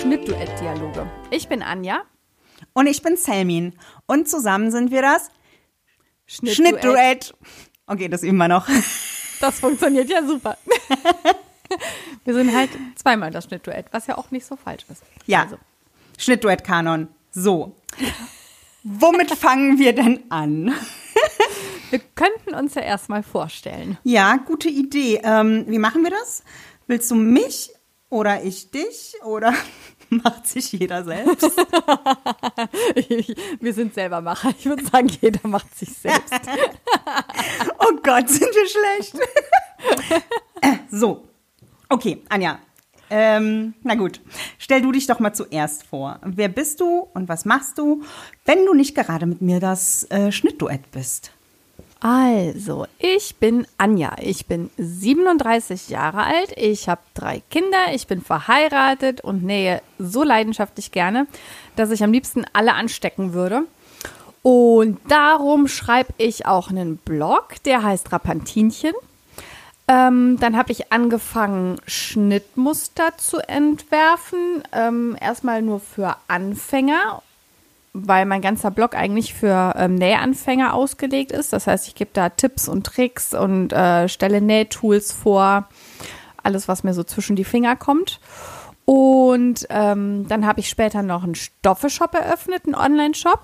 Schnittduett-Dialoge. Ich bin Anja. Und ich bin Selmin. Und zusammen sind wir das Schnittduett. Okay, das üben wir noch. Das funktioniert ja super. Wir sind halt zweimal das Schnittduett, was ja auch nicht so falsch ist. Ja. Also. Schnittduett-Kanon. So. Womit fangen wir denn an? Wir könnten uns ja erstmal vorstellen. Ja, gute Idee. Ähm, wie machen wir das? Willst du mich oder ich dich oder macht sich jeder selbst? wir sind selber Macher. Ich würde sagen, jeder macht sich selbst. oh Gott, sind wir schlecht. so, okay, Anja. Ähm, na gut, stell du dich doch mal zuerst vor. Wer bist du und was machst du, wenn du nicht gerade mit mir das äh, Schnittduett bist? Also, ich bin Anja. Ich bin 37 Jahre alt. Ich habe drei Kinder. Ich bin verheiratet und nähe so leidenschaftlich gerne, dass ich am liebsten alle anstecken würde. Und darum schreibe ich auch einen Blog, der heißt Rapantinchen. Ähm, dann habe ich angefangen, Schnittmuster zu entwerfen. Ähm, erstmal nur für Anfänger weil mein ganzer Blog eigentlich für ähm, Nähanfänger ausgelegt ist. Das heißt, ich gebe da Tipps und Tricks und äh, stelle Nähtools vor, alles, was mir so zwischen die Finger kommt. Und ähm, dann habe ich später noch einen Stoffeshop eröffnet, einen Online-Shop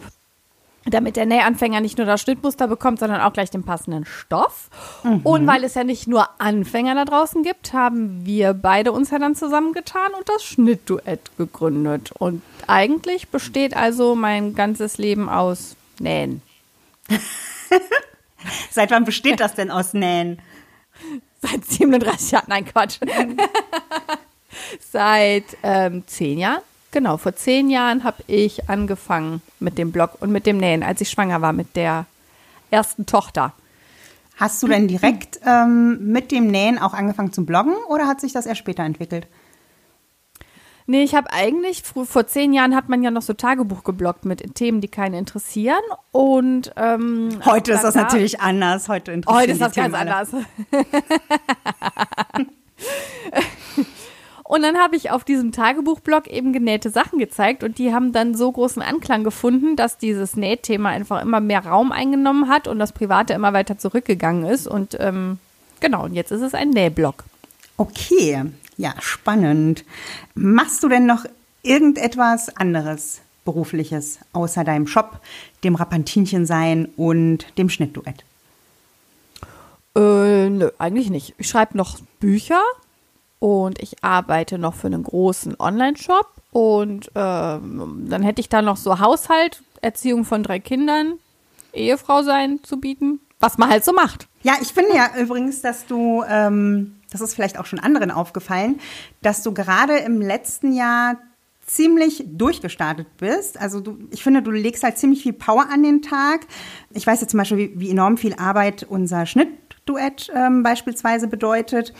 damit der Nähanfänger nicht nur das Schnittmuster bekommt, sondern auch gleich den passenden Stoff. Mhm. Und weil es ja nicht nur Anfänger da draußen gibt, haben wir beide uns ja dann zusammengetan und das Schnittduett gegründet. Und eigentlich besteht also mein ganzes Leben aus Nähen. Seit wann besteht das denn aus Nähen? Seit 37 Jahren, nein Quatsch. Seit ähm, 10 Jahren. Genau, vor zehn Jahren habe ich angefangen mit dem Blog und mit dem Nähen, als ich schwanger war mit der ersten Tochter. Hast du denn direkt ähm, mit dem Nähen auch angefangen zu bloggen oder hat sich das erst später entwickelt? Nee, ich habe eigentlich, vor zehn Jahren hat man ja noch so Tagebuch gebloggt mit Themen, die keinen interessieren. Und ähm, heute ist das da, natürlich anders. Heute interessiert Heute ist das ganz anders. Und dann habe ich auf diesem Tagebuchblog eben genähte Sachen gezeigt und die haben dann so großen Anklang gefunden, dass dieses Nähthema einfach immer mehr Raum eingenommen hat und das Private immer weiter zurückgegangen ist. Und ähm, genau, und jetzt ist es ein Nähblog. Okay, ja, spannend. Machst du denn noch irgendetwas anderes berufliches außer deinem Shop, dem Rapantinchen sein und dem Schnittduett? Äh, nö, eigentlich nicht. Ich schreibe noch Bücher und ich arbeite noch für einen großen Online-Shop und ähm, dann hätte ich da noch so Haushalt, Erziehung von drei Kindern, Ehefrau sein zu bieten, was man halt so macht. Ja, ich finde ja übrigens, dass du, ähm, das ist vielleicht auch schon anderen aufgefallen, dass du gerade im letzten Jahr ziemlich durchgestartet bist. Also du, ich finde, du legst halt ziemlich viel Power an den Tag. Ich weiß jetzt zum Beispiel, wie, wie enorm viel Arbeit unser Schnittduett ähm, beispielsweise bedeutet.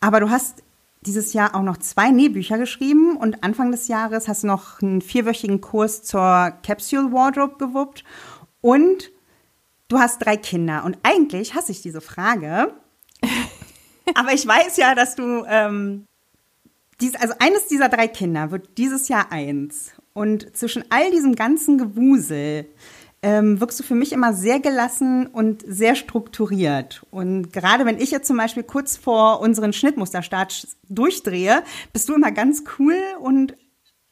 Aber du hast dieses Jahr auch noch zwei Nähbücher geschrieben und Anfang des Jahres hast du noch einen vierwöchigen Kurs zur Capsule Wardrobe gewuppt und du hast drei Kinder. Und eigentlich hasse ich diese Frage, aber ich weiß ja, dass du, ähm, dies, also eines dieser drei Kinder wird dieses Jahr eins. Und zwischen all diesem ganzen Gewusel ähm, wirkst du für mich immer sehr gelassen und sehr strukturiert. Und gerade wenn ich jetzt zum Beispiel kurz vor unseren Schnittmusterstart durchdrehe, bist du immer ganz cool und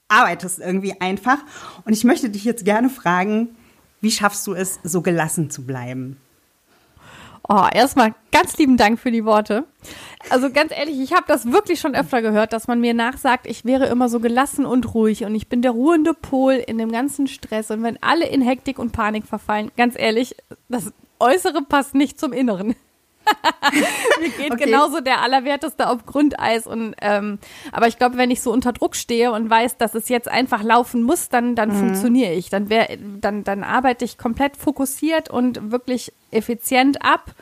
arbeitest irgendwie einfach. Und ich möchte dich jetzt gerne fragen, wie schaffst du es, so gelassen zu bleiben? Oh, erstmal ganz lieben Dank für die Worte. Also ganz ehrlich, ich habe das wirklich schon öfter gehört, dass man mir nachsagt, ich wäre immer so gelassen und ruhig und ich bin der ruhende Pol in dem ganzen Stress und wenn alle in Hektik und Panik verfallen, ganz ehrlich, das Äußere passt nicht zum Inneren. Mir geht okay. genauso der Allerwerteste auf Grundeis. Und ähm, aber ich glaube, wenn ich so unter Druck stehe und weiß, dass es jetzt einfach laufen muss, dann, dann mhm. funktioniere ich. Dann, wär, dann, dann arbeite ich komplett fokussiert und wirklich effizient ab.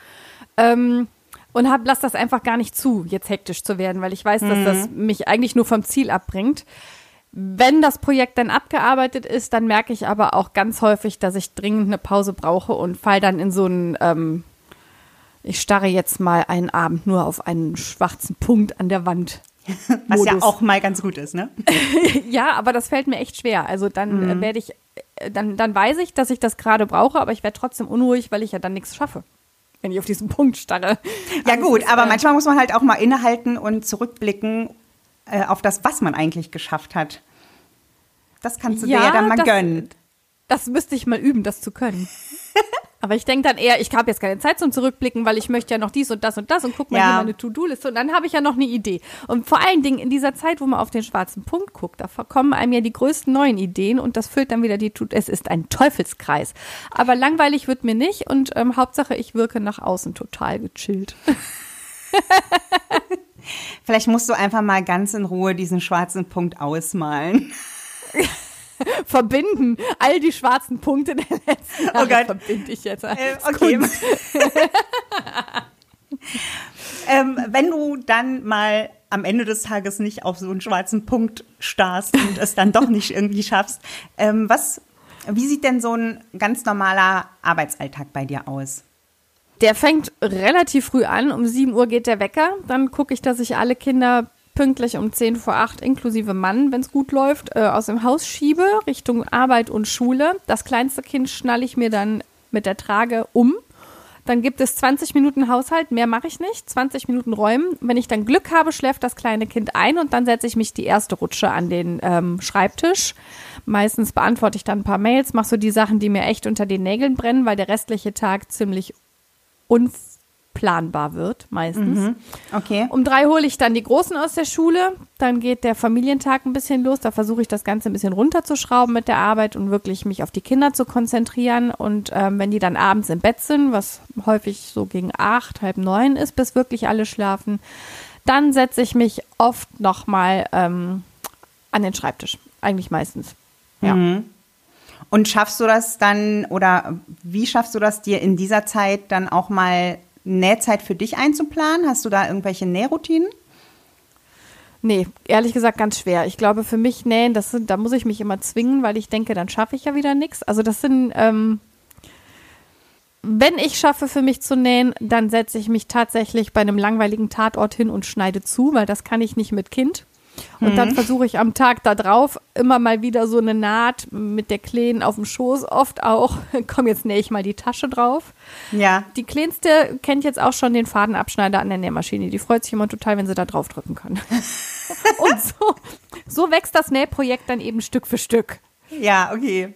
Ähm, und hab, lass das einfach gar nicht zu, jetzt hektisch zu werden, weil ich weiß, dass das mhm. mich eigentlich nur vom Ziel abbringt. Wenn das Projekt dann abgearbeitet ist, dann merke ich aber auch ganz häufig, dass ich dringend eine Pause brauche und fall dann in so einen ähm, ich starre jetzt mal einen Abend nur auf einen schwarzen Punkt an der Wand. Was ja auch mal ganz gut ist, ne? ja, aber das fällt mir echt schwer. Also dann mhm. werde ich, äh, dann, dann weiß ich, dass ich das gerade brauche, aber ich werde trotzdem unruhig, weil ich ja dann nichts schaffe wenn ich auf diesen Punkt starre. Ja also gut, aber äh, manchmal muss man halt auch mal innehalten und zurückblicken äh, auf das, was man eigentlich geschafft hat. Das kannst du ja, dir ja dann mal das, gönnen. Das müsste ich mal üben, das zu können. Aber ich denke dann eher, ich habe jetzt keine Zeit zum Zurückblicken, weil ich möchte ja noch dies und das und das und guck mal ja. hier meine To-Do-Liste und dann habe ich ja noch eine Idee. Und vor allen Dingen in dieser Zeit, wo man auf den schwarzen Punkt guckt, da kommen einem ja die größten neuen Ideen und das füllt dann wieder die To Es ist ein Teufelskreis. Aber langweilig wird mir nicht und ähm, Hauptsache, ich wirke nach außen total gechillt. Vielleicht musst du einfach mal ganz in Ruhe diesen schwarzen Punkt ausmalen. verbinden. All die schwarzen Punkte der letzten Jahre oh Gott. verbinde ich jetzt. Äh, okay. ähm, wenn du dann mal am Ende des Tages nicht auf so einen schwarzen Punkt starrst und es dann doch nicht irgendwie schaffst, ähm, was, wie sieht denn so ein ganz normaler Arbeitsalltag bei dir aus? Der fängt relativ früh an. Um 7 Uhr geht der Wecker. Dann gucke ich, dass ich alle Kinder pünktlich um 10 vor 8 inklusive Mann, wenn es gut läuft, äh, aus dem Haus schiebe, Richtung Arbeit und Schule. Das kleinste Kind schnalle ich mir dann mit der Trage um. Dann gibt es 20 Minuten Haushalt, mehr mache ich nicht. 20 Minuten räumen. Wenn ich dann Glück habe, schläft das kleine Kind ein und dann setze ich mich die erste Rutsche an den ähm, Schreibtisch. Meistens beantworte ich dann ein paar Mails, mache so die Sachen, die mir echt unter den Nägeln brennen, weil der restliche Tag ziemlich unfassbar planbar wird, meistens. Mhm. Okay. Um drei hole ich dann die Großen aus der Schule. Dann geht der Familientag ein bisschen los. Da versuche ich das Ganze ein bisschen runterzuschrauben mit der Arbeit und wirklich mich auf die Kinder zu konzentrieren. Und ähm, wenn die dann abends im Bett sind, was häufig so gegen acht, halb neun ist, bis wirklich alle schlafen, dann setze ich mich oft nochmal ähm, an den Schreibtisch. Eigentlich meistens. Ja. Mhm. Und schaffst du das dann oder wie schaffst du das dir in dieser Zeit dann auch mal Nähzeit für dich einzuplanen? Hast du da irgendwelche Nähroutinen? Nee, ehrlich gesagt ganz schwer. Ich glaube, für mich nähen, das sind, da muss ich mich immer zwingen, weil ich denke, dann schaffe ich ja wieder nichts. Also das sind, ähm, wenn ich schaffe, für mich zu nähen, dann setze ich mich tatsächlich bei einem langweiligen Tatort hin und schneide zu, weil das kann ich nicht mit Kind. Und mhm. dann versuche ich am Tag da drauf immer mal wieder so eine Naht mit der Kleen auf dem Schoß, oft auch, komm, jetzt nähe ich mal die Tasche drauf. Ja. Die Kleinste kennt jetzt auch schon den Fadenabschneider an der Nähmaschine. Die freut sich immer total, wenn sie da drauf drücken kann. Und so, so wächst das Nähprojekt dann eben Stück für Stück. Ja, okay.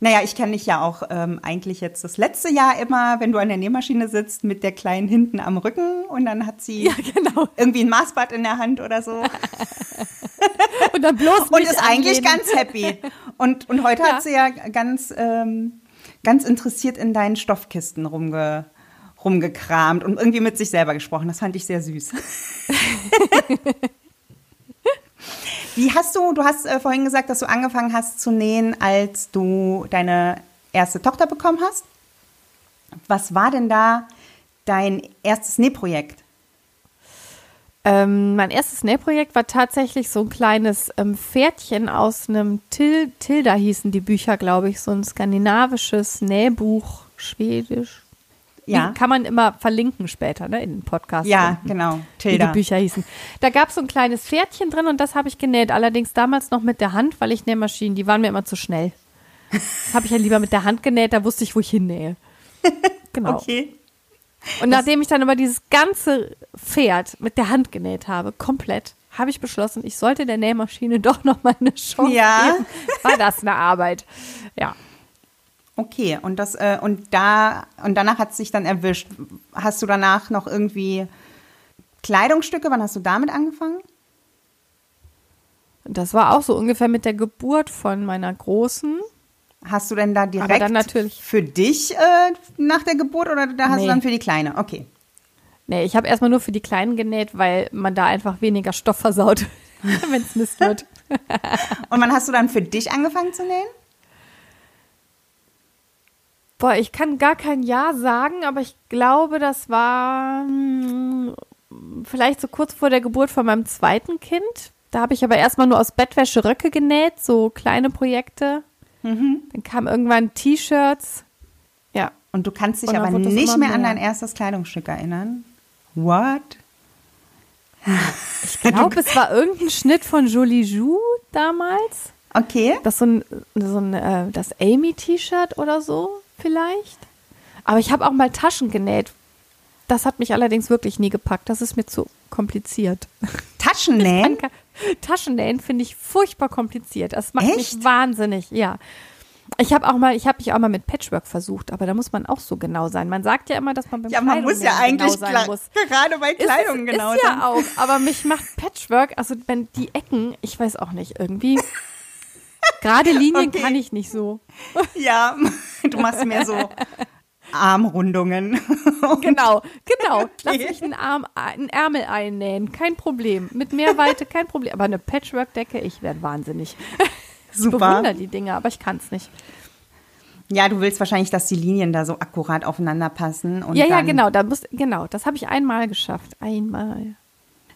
Naja, ich kenne dich ja auch ähm, eigentlich jetzt das letzte Jahr immer, wenn du an der Nähmaschine sitzt, mit der Kleinen hinten am Rücken und dann hat sie ja, genau. irgendwie ein Maßbad in der Hand oder so. und dann bloß Und ist eigentlich ganz happy. Und, und heute ja. hat sie ja ganz, ähm, ganz interessiert in deinen Stoffkisten rumge, rumgekramt und irgendwie mit sich selber gesprochen. Das fand ich sehr süß. Wie hast du, du hast äh, vorhin gesagt, dass du angefangen hast zu nähen, als du deine erste Tochter bekommen hast. Was war denn da dein erstes Nähprojekt? Ähm, mein erstes Nähprojekt war tatsächlich so ein kleines ähm, Pferdchen aus einem Til Tilda hießen die Bücher, glaube ich, so ein skandinavisches Nähbuch, schwedisch, ja. Die kann man immer verlinken später, ne, in den Podcast. Ja, genau. Tilda. Wie die Bücher hießen. Da gab es so ein kleines Pferdchen drin und das habe ich genäht. Allerdings damals noch mit der Hand, weil ich Nähmaschinen, die waren mir immer zu schnell. Das habe ich ja lieber mit der Hand genäht, da wusste ich, wo ich hinnähe. Genau. okay. Und nachdem ich dann aber dieses ganze Pferd mit der Hand genäht habe, komplett, habe ich beschlossen, ich sollte der Nähmaschine doch noch mal eine Chance ja. geben. War das eine Arbeit. Ja. Okay, und das äh, und da und danach hat es sich dann erwischt. Hast du danach noch irgendwie Kleidungsstücke? Wann hast du damit angefangen? Das war auch so ungefähr mit der Geburt von meiner großen. Hast du denn da direkt für dich äh, nach der Geburt oder da hast nee. du dann für die Kleine? Okay. Nee, ich habe erstmal nur für die Kleinen genäht, weil man da einfach weniger Stoff versaut, wenn es Mist wird. Und wann hast du dann für dich angefangen zu nähen? Boah, ich kann gar kein Ja sagen, aber ich glaube, das war hm, vielleicht so kurz vor der Geburt von meinem zweiten Kind. Da habe ich aber erstmal nur aus Bettwäsche Röcke genäht, so kleine Projekte. Mhm. Dann kamen irgendwann T-Shirts. Ja. Und du kannst dich aber nicht mehr, mehr an dein erstes Kleidungsstück erinnern? What? Ich glaube, es war irgendein Schnitt von Jolie Jou damals. Okay. Das so ein, so ein äh, das Amy-T-Shirt oder so vielleicht. Aber ich habe auch mal Taschen genäht. Das hat mich allerdings wirklich nie gepackt. Das ist mir zu kompliziert. Taschennähen? Taschennähen finde ich furchtbar kompliziert. Das macht Echt? mich wahnsinnig, ja. Ich habe auch mal, ich habe mich auch mal mit Patchwork versucht, aber da muss man auch so genau sein. Man sagt ja immer, dass man beim Ja, man muss ja eigentlich genau sein muss. gerade bei Kleidung ist, genau ist sein. ja auch, aber mich macht Patchwork, also wenn die Ecken, ich weiß auch nicht, irgendwie gerade Linien Okay. kann ich nicht so. Ja, du machst mehr so Armrundungen. Genau, genau. Lass mich einen Arm, einen Ärmel einnähen, kein Problem. Mit mehr Weite kein Problem. Aber eine Patchwork-Decke, ich werde wahnsinnig. Ich Super. bewundere die Dinge, aber ich kann es nicht. Ja, du willst wahrscheinlich, dass die Linien da so akkurat aufeinander passen. Und ja, ja, genau. Da muss, genau, das habe ich einmal geschafft. Einmal.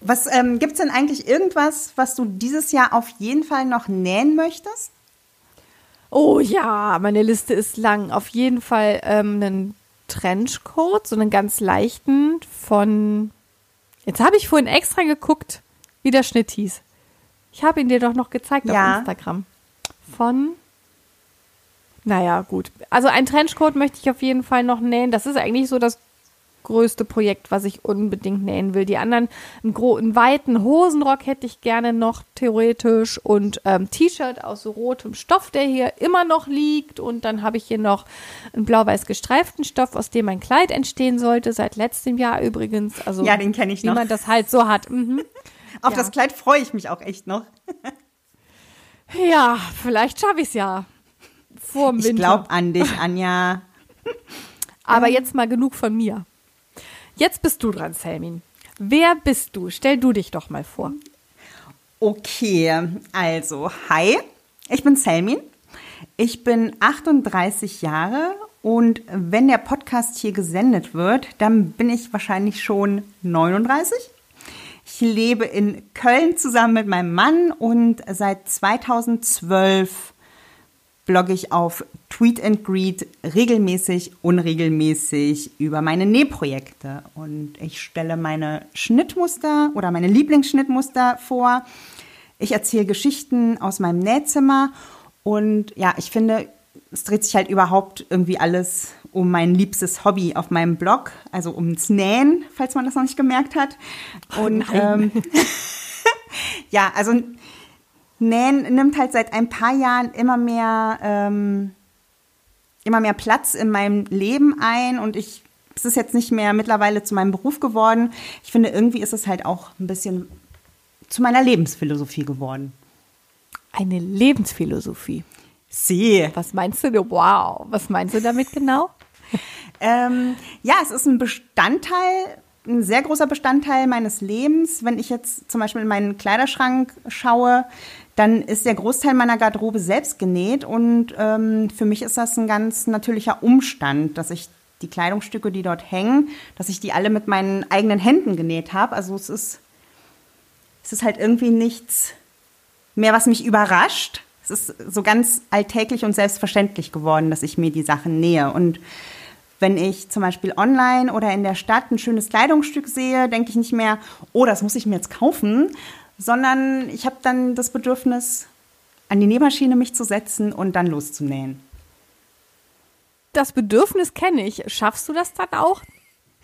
Was ähm, gibt's denn eigentlich irgendwas, was du dieses Jahr auf jeden Fall noch nähen möchtest? Oh ja, meine Liste ist lang. Auf jeden Fall ähm, einen Trenchcoat, so einen ganz leichten von. Jetzt habe ich vorhin extra geguckt, wie der Schnitt hieß. Ich habe ihn dir doch noch gezeigt Ja. auf Instagram. Von. Naja, gut. Also ein Trenchcoat möchte ich auf jeden Fall noch nähen. Das ist eigentlich so das größte Projekt, was ich unbedingt nähen will. Die anderen, einen, gro einen weiten Hosenrock hätte ich gerne noch theoretisch und ähm, T-Shirt aus so rotem Stoff, der hier immer noch liegt. Und dann habe ich hier noch einen blau-weiß gestreiften Stoff, aus dem ein Kleid entstehen sollte, seit letztem Jahr übrigens. Also Ja, den kenn ich wie noch. man das halt so hat. Mhm. Auf Ja. das Kleid freue ich mich auch echt noch. Ja, vielleicht schaffe ich es ja. Vor dem Ich Winter. glaube an dich, Anja. Aber jetzt mal genug von mir. Jetzt bist du dran, Selmin. Wer bist du? Stell du dich doch mal vor. Okay, also, hi, ich bin Selmin. Ich bin 38 Jahre und wenn der Podcast hier gesendet wird, dann bin ich wahrscheinlich schon 39. Ich lebe in Köln zusammen mit meinem Mann und seit 2012 blogge ich auf Tweet and Greet regelmäßig, unregelmäßig über meine Nähprojekte. Und ich stelle meine Schnittmuster oder meine Lieblingsschnittmuster vor. Ich erzähle Geschichten aus meinem Nähzimmer. Und ja, ich finde, es dreht sich halt überhaupt irgendwie alles um mein liebstes Hobby auf meinem Blog, also ums Nähen, falls man das noch nicht gemerkt hat. Und nein. ähm, ja, also Nähen nimmt halt seit ein paar Jahren immer mehr, ähm, immer mehr Platz in meinem Leben ein und ich, es ist jetzt nicht mehr mittlerweile zu meinem Beruf geworden. Ich finde, irgendwie ist es halt auch ein bisschen zu meiner Lebensphilosophie geworden. Eine Lebensphilosophie. Sie. Was meinst du? Wow. Was meinst du damit genau? Ähm, ja, es ist ein Bestandteil, ein sehr großer Bestandteil meines Lebens. Wenn ich jetzt zum Beispiel in meinen Kleiderschrank schaue, dann ist der Großteil meiner Garderobe selbst genäht und ähm, für mich ist das ein ganz natürlicher Umstand, dass ich die Kleidungsstücke, die dort hängen, dass ich die alle mit meinen eigenen Händen genäht habe. Also es ist, es ist halt irgendwie nichts mehr, was mich überrascht. Es ist so ganz alltäglich und selbstverständlich geworden, dass ich mir die Sachen nähe. Und wenn ich zum Beispiel online oder in der Stadt ein schönes Kleidungsstück sehe, denke ich nicht mehr, oh, das muss ich mir jetzt kaufen, sondern ich habe dann das Bedürfnis, an die Nähmaschine mich zu setzen und dann loszunähen. Das Bedürfnis kenne ich. Schaffst du das dann auch,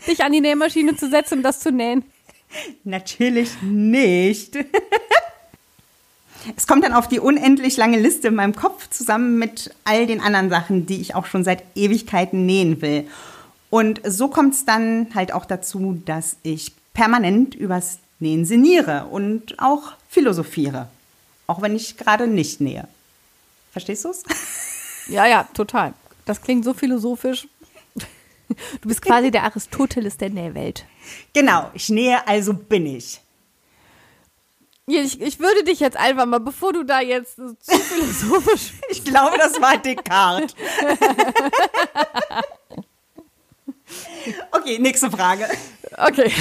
dich an die Nähmaschine zu setzen und das zu nähen? Natürlich nicht. Es kommt dann auf die unendlich lange Liste in meinem Kopf zusammen mit all den anderen Sachen, die ich auch schon seit Ewigkeiten nähen will. Und so kommt es dann halt auch dazu, dass ich permanent übers Nähen sinniere und auch philosophiere. Auch wenn ich gerade nicht nähe. Verstehst du es? Ja, ja, total. Das klingt so philosophisch. Du bist quasi der Aristoteles der Nähwelt. Genau, ich nähe, also bin ich. Ich, ich würde dich jetzt einfach mal, bevor du da jetzt zu philosophisch. Ich glaube, das war Descartes. Okay, nächste Frage. Okay.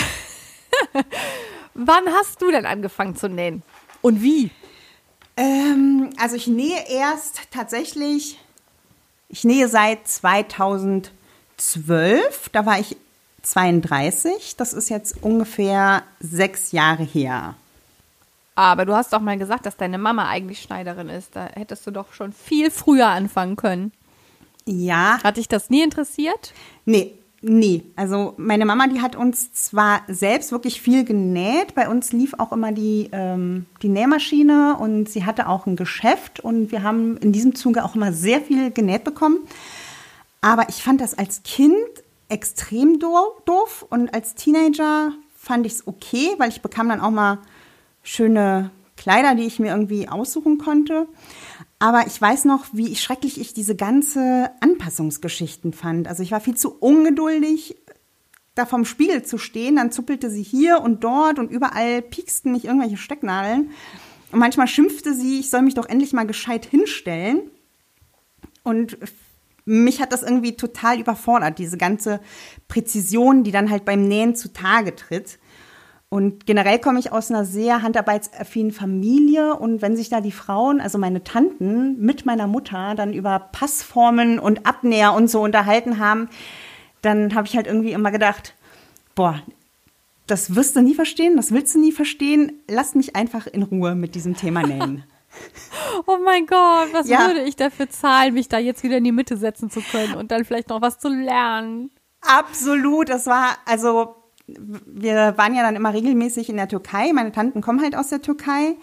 Wann hast du denn angefangen zu nähen? Und wie? Ähm, also ich nähe erst tatsächlich, ich nähe seit 2012. Da war ich 32. Das ist jetzt ungefähr sechs Jahre her. Aber du hast doch mal gesagt, dass deine Mama eigentlich Schneiderin ist. Da hättest du doch schon viel früher anfangen können. Ja. Hat dich das nie interessiert? Nee, nee. Also meine Mama, die hat uns zwar selbst wirklich viel genäht. Bei uns lief auch immer die, ähm, die Nähmaschine und sie hatte auch ein Geschäft und wir haben in diesem Zuge auch immer sehr viel genäht bekommen. Aber ich fand das als Kind extrem doof und als Teenager fand ich es okay, weil ich bekam dann auch mal schöne Kleider, die ich mir irgendwie aussuchen konnte. Aber ich weiß noch, wie schrecklich ich diese ganze Anpassungsgeschichten fand. Also ich war viel zu ungeduldig, da vom Spiegel zu stehen. Dann zuppelte sie hier und dort und überall pieksten mich irgendwelche Stecknadeln. Und manchmal schimpfte sie, ich soll mich doch endlich mal gescheit hinstellen. Und mich hat das irgendwie total überfordert, diese ganze Präzision, die dann halt beim Nähen zutage tritt. Und generell komme ich aus einer sehr handarbeitsaffinen Familie und wenn sich da die Frauen, also meine Tanten mit meiner Mutter dann über Passformen und Abnäher und so unterhalten haben, dann habe ich halt irgendwie immer gedacht, boah, das wirst du nie verstehen, das willst du nie verstehen, lass mich einfach in Ruhe mit diesem Thema nähen. Oh mein Gott, was ja. würde ich dafür zahlen, mich da jetzt wieder in die Mitte setzen zu können und dann vielleicht noch was zu lernen? Absolut, das war also wir waren ja dann immer regelmäßig in der Türkei. Meine Tanten kommen halt aus der Türkei.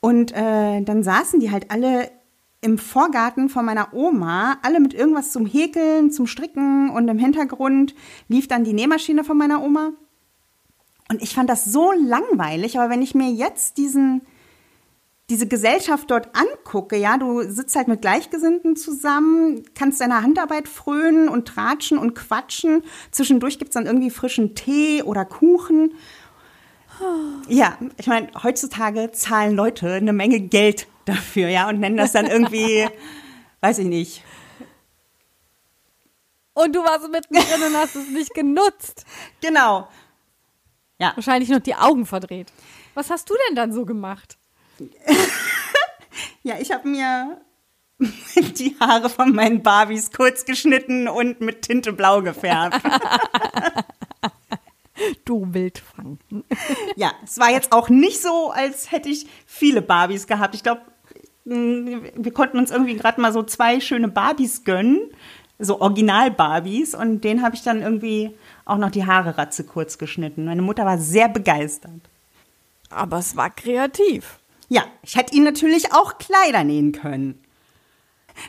Und äh, dann saßen die halt alle im Vorgarten von meiner Oma, alle mit irgendwas zum Häkeln, zum Stricken und im Hintergrund lief dann die Nähmaschine von meiner Oma. Und ich fand das so langweilig, aber wenn ich mir jetzt diesen diese Gesellschaft dort angucke, ja, du sitzt halt mit Gleichgesinnten zusammen, kannst deiner Handarbeit frönen und tratschen und quatschen. Zwischendurch gibt's dann irgendwie frischen Tee oder Kuchen. Ja, ich meine, heutzutage zahlen Leute eine Menge Geld dafür, ja, und nennen das dann irgendwie, weiß ich nicht. Und du warst mittendrin und hast es nicht genutzt. Genau. Ja. Wahrscheinlich noch die Augen verdreht. Was hast du denn dann so gemacht? Ja, ich habe mir die Haare von meinen Barbies kurz geschnitten und mit Tinte blau gefärbt. du Wildfang. ja, es war jetzt auch nicht so, als hätte ich viele Barbies gehabt. Ich glaube, wir konnten uns irgendwie gerade mal so zwei schöne Barbies gönnen, so Original-Barbies, und denen habe ich dann irgendwie auch noch die Haare ratze kurz geschnitten. Meine Mutter war sehr begeistert. Aber es war kreativ. Ja, ich hätte ihn natürlich auch Kleider nähen können.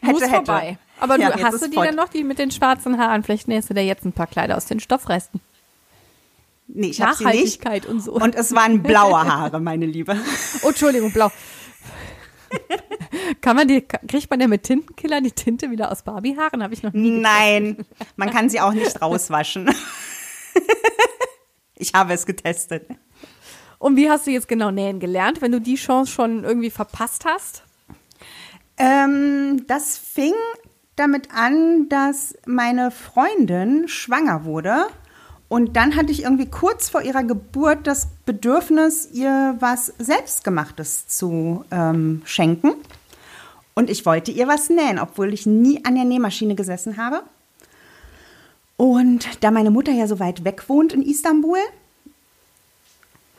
Hätte, Muss hätte. vorbei. Aber ja, du, hast du die fort. dann noch, die mit den schwarzen Haaren? Vielleicht nähst du dir jetzt ein paar Kleider aus den Stoffresten. Nee, ich nicht. und so. Und es waren blaue Haare, meine Liebe. Oh, Entschuldigung, blau. kann man die, kriegt man ja mit Tintenkiller die Tinte wieder aus Barbiehaaren? Habe ich noch nie. Nein, man kann sie auch nicht rauswaschen. ich habe es getestet. Und wie hast du jetzt genau nähen gelernt, wenn du die Chance schon irgendwie verpasst hast? Ähm, das fing damit an, dass meine Freundin schwanger wurde. Und dann hatte ich irgendwie kurz vor ihrer Geburt das Bedürfnis, ihr was Selbstgemachtes zu ähm, schenken. Und ich wollte ihr was nähen, obwohl ich nie an der Nähmaschine gesessen habe. Und da meine Mutter ja so weit weg wohnt in Istanbul,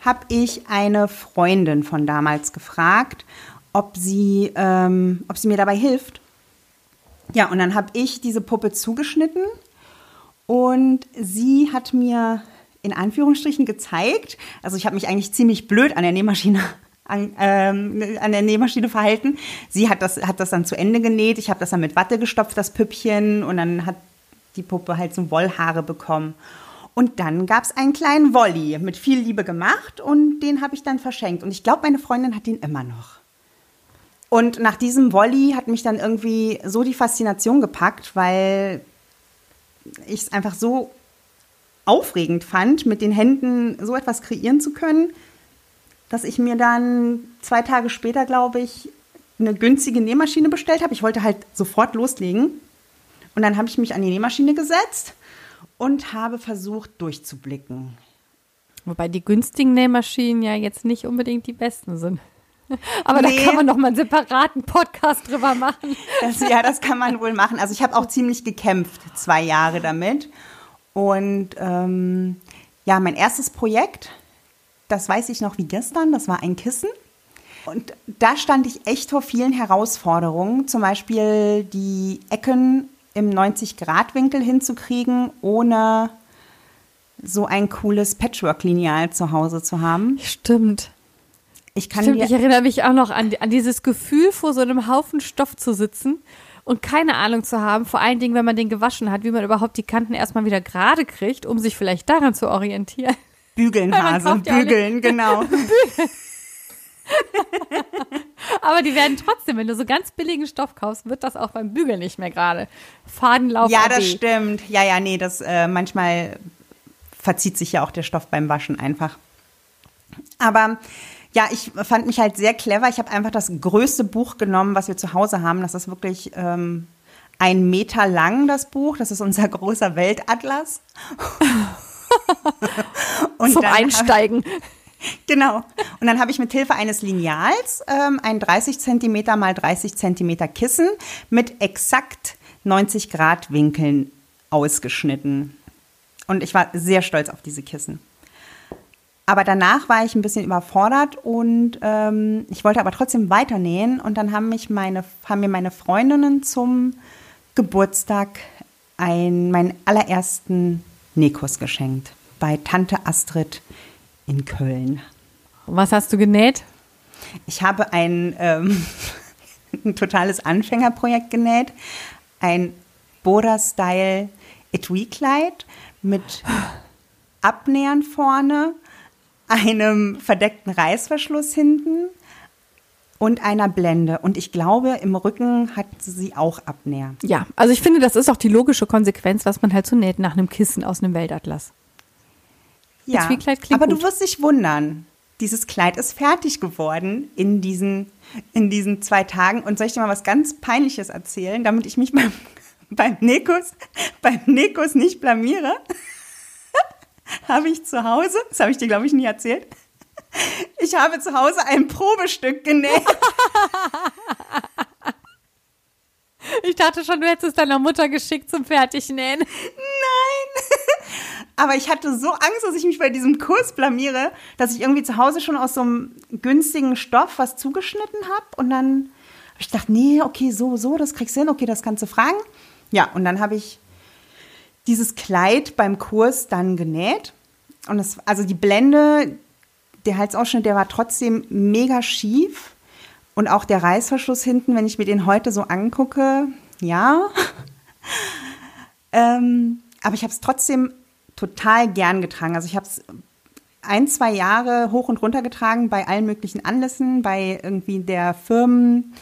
habe ich eine Freundin von damals gefragt, ob sie, ähm, ob sie mir dabei hilft. Ja, und dann habe ich diese Puppe zugeschnitten und sie hat mir in Anführungsstrichen gezeigt, also ich habe mich eigentlich ziemlich blöd an der Nähmaschine an, ähm, an der Nähmaschine verhalten. Sie hat das, hat das dann zu Ende genäht. Ich habe das dann mit Watte gestopft, das Püppchen, und dann hat die Puppe halt so Wollhaare bekommen. Und dann gab es einen kleinen Wolli mit viel Liebe gemacht und den habe ich dann verschenkt. Und ich glaube, meine Freundin hat den immer noch. Und nach diesem Wolli hat mich dann irgendwie so die Faszination gepackt, weil ich es einfach so aufregend fand, mit den Händen so etwas kreieren zu können, dass ich mir dann zwei Tage später, glaube ich, eine günstige Nähmaschine bestellt habe. Ich wollte halt sofort loslegen. Und dann habe ich mich an die Nähmaschine gesetzt und habe versucht durchzublicken. Wobei die günstigen Nähmaschinen ja jetzt nicht unbedingt die besten sind. Aber nee. da kann man noch mal einen separaten Podcast drüber machen. Das, ja, das kann man wohl machen. Also ich habe auch ziemlich gekämpft, zwei Jahre damit. Und ähm, ja, mein erstes Projekt, das weiß ich noch wie gestern, das war ein Kissen. Und da stand ich echt vor vielen Herausforderungen, zum Beispiel die Ecken im 90-Grad-Winkel hinzukriegen, ohne so ein cooles Patchwork-Lineal zu Hause zu haben. Stimmt. Ich kann Stimmt, ich erinnere mich auch noch an, an dieses Gefühl, vor so einem Haufen Stoff zu sitzen und keine Ahnung zu haben, vor allen Dingen, wenn man den gewaschen hat, wie man überhaupt die Kanten erstmal wieder gerade kriegt, um sich vielleicht daran zu orientieren. bügeln, Hase, ja bügeln, genau. Aber die werden trotzdem, wenn du so ganz billigen Stoff kaufst, wird das auch beim Bügeln nicht mehr gerade. Fadenlauf Ja, das stimmt. Ja, ja, nee, das äh, manchmal verzieht sich ja auch der Stoff beim Waschen einfach. Aber ja, ich fand mich halt sehr clever. Ich habe einfach das größte Buch genommen, was wir zu Hause haben. Das ist wirklich ähm, ein Meter lang, das Buch. Das ist unser großer Weltatlas. Und Zum Einsteigen. Genau. Und dann habe ich mit Hilfe eines Lineals ähm, ein 30 Zentimeter mal 30 Zentimeter Kissen mit exakt 90 Grad Winkeln ausgeschnitten. Und ich war sehr stolz auf diese Kissen. Aber danach war ich ein bisschen überfordert und ähm, ich wollte aber trotzdem weiternähen. Und dann haben, mich meine, haben mir meine Freundinnen zum Geburtstag ein, meinen allerersten Nähkurs geschenkt bei Tante Astrid in Köln. Was hast du genäht? Ich habe ein, ähm, ein totales Anfängerprojekt genäht. Ein Boda-Style Etui-Kleid mit Abnähern vorne, einem verdeckten Reißverschluss hinten und einer Blende. Und ich glaube, im Rücken hat sie auch Abnäher. Ja, also ich finde, das ist auch die logische Konsequenz, was man halt so näht nach einem Kissen aus einem Weltatlas. Ja, aber gut. du wirst dich wundern. Dieses Kleid ist fertig geworden in diesen, in diesen zwei Tagen. Und soll ich dir mal was ganz Peinliches erzählen, damit ich mich beim, beim Nekos, beim Nekos nicht blamiere? habe ich zu Hause, das habe ich dir, glaube ich, nie erzählt, ich habe zu Hause ein Probestück genäht. Ich dachte schon, du hättest es deiner Mutter geschickt zum Fertignähen. Nein! Aber ich hatte so Angst, dass ich mich bei diesem Kurs blamiere, dass ich irgendwie zu Hause schon aus so einem günstigen Stoff was zugeschnitten habe. Und dann habe ich gedacht, nee, okay, so, so, das kriegst du hin, okay, das kannst du fragen. Ja, und dann habe ich dieses Kleid beim Kurs dann genäht. Und es, also die Blende, der Halsausschnitt, der war trotzdem mega schief. Und auch der Reißverschluss hinten, wenn ich mir den heute so angucke, ja. ähm, aber ich habe es trotzdem total gern getragen. Also ich habe es ein, zwei Jahre hoch und runter getragen bei allen möglichen Anlässen, bei irgendwie der Firmen,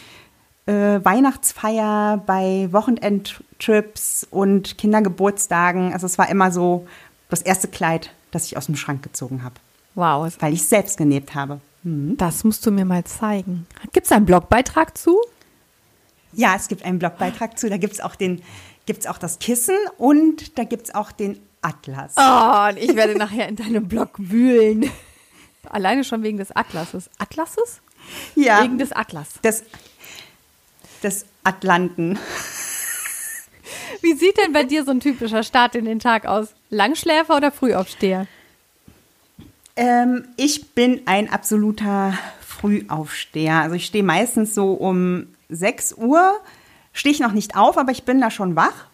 äh, Weihnachtsfeier, bei Wochenendtrips und Kindergeburtstagen. Also es war immer so das erste Kleid, das ich aus dem Schrank gezogen habe, Wow, weil ich es selbst genäht habe. das musst du mir mal zeigen. Gibt es einen Blogbeitrag zu? Ja, es gibt einen Blogbeitrag zu, da gibt es auch, den- gibt's auch das Kissen und da gibt es auch den Atlas. Oh, und ich werde nachher in deinem Blog wühlen. Alleine schon wegen des Atlases. Atlases? ja, Wegen des Atlas. des, des Atlanten. Wie sieht denn bei dir so ein typischer Start in den Tag aus? Langschläfer oder Frühaufsteher? Ähm, ich bin ein absoluter Frühaufsteher. Also ich stehe meistens so um 6 Uhr, stehe ich noch nicht auf, aber ich bin da schon wach.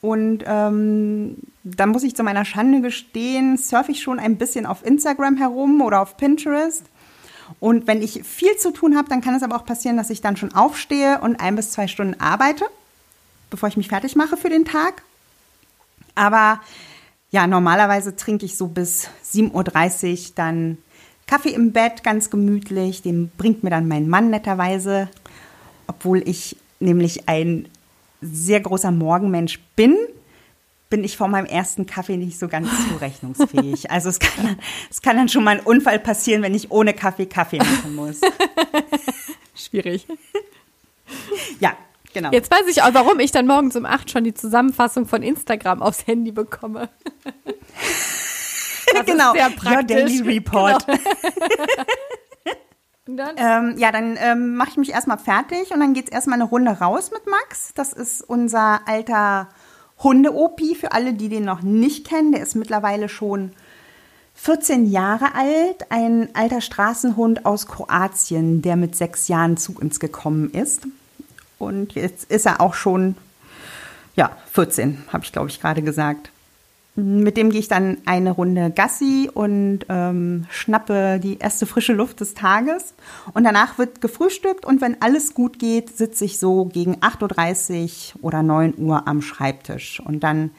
Und ähm, dann muss ich zu meiner Schande gestehen, surfe ich schon ein bisschen auf Instagram herum oder auf Pinterest. Und wenn ich viel zu tun habe, dann kann es aber auch passieren, dass ich dann schon aufstehe und ein bis zwei Stunden arbeite, bevor ich mich fertig mache für den Tag. Aber ja, normalerweise trinke ich so bis 7.30 Uhr dann Kaffee im Bett, ganz gemütlich. Den bringt mir dann mein Mann netterweise, obwohl ich nämlich ein sehr großer Morgenmensch bin, bin ich vor meinem ersten Kaffee nicht so ganz zurechnungsfähig. Also es kann, es kann dann schon mal ein Unfall passieren, wenn ich ohne Kaffee Kaffee machen muss. Schwierig. Ja, genau. Jetzt weiß ich auch, warum ich dann morgens um 8 schon die Zusammenfassung von Instagram aufs Handy bekomme. Das genau. Your. Daily Report. Genau. Dann? Ähm, ja, dann ähm, mache ich mich erstmal fertig und dann geht's erstmal eine Runde raus mit Max. Das ist unser alter Hunde-Opi, für alle, die den noch nicht kennen. Der ist mittlerweile schon 14 Jahre alt, ein alter Straßenhund aus Kroatien, der mit sechs Jahren zu uns gekommen ist. Und jetzt ist er auch schon, ja, 14, habe ich, glaube ich, gerade gesagt. Mit dem gehe ich dann eine Runde Gassi und ähm, schnappe die erste frische Luft des Tages. Und danach wird gefrühstückt und wenn alles gut geht, sitze ich so gegen 8.30 Uhr oder 9 Uhr am Schreibtisch. Und dann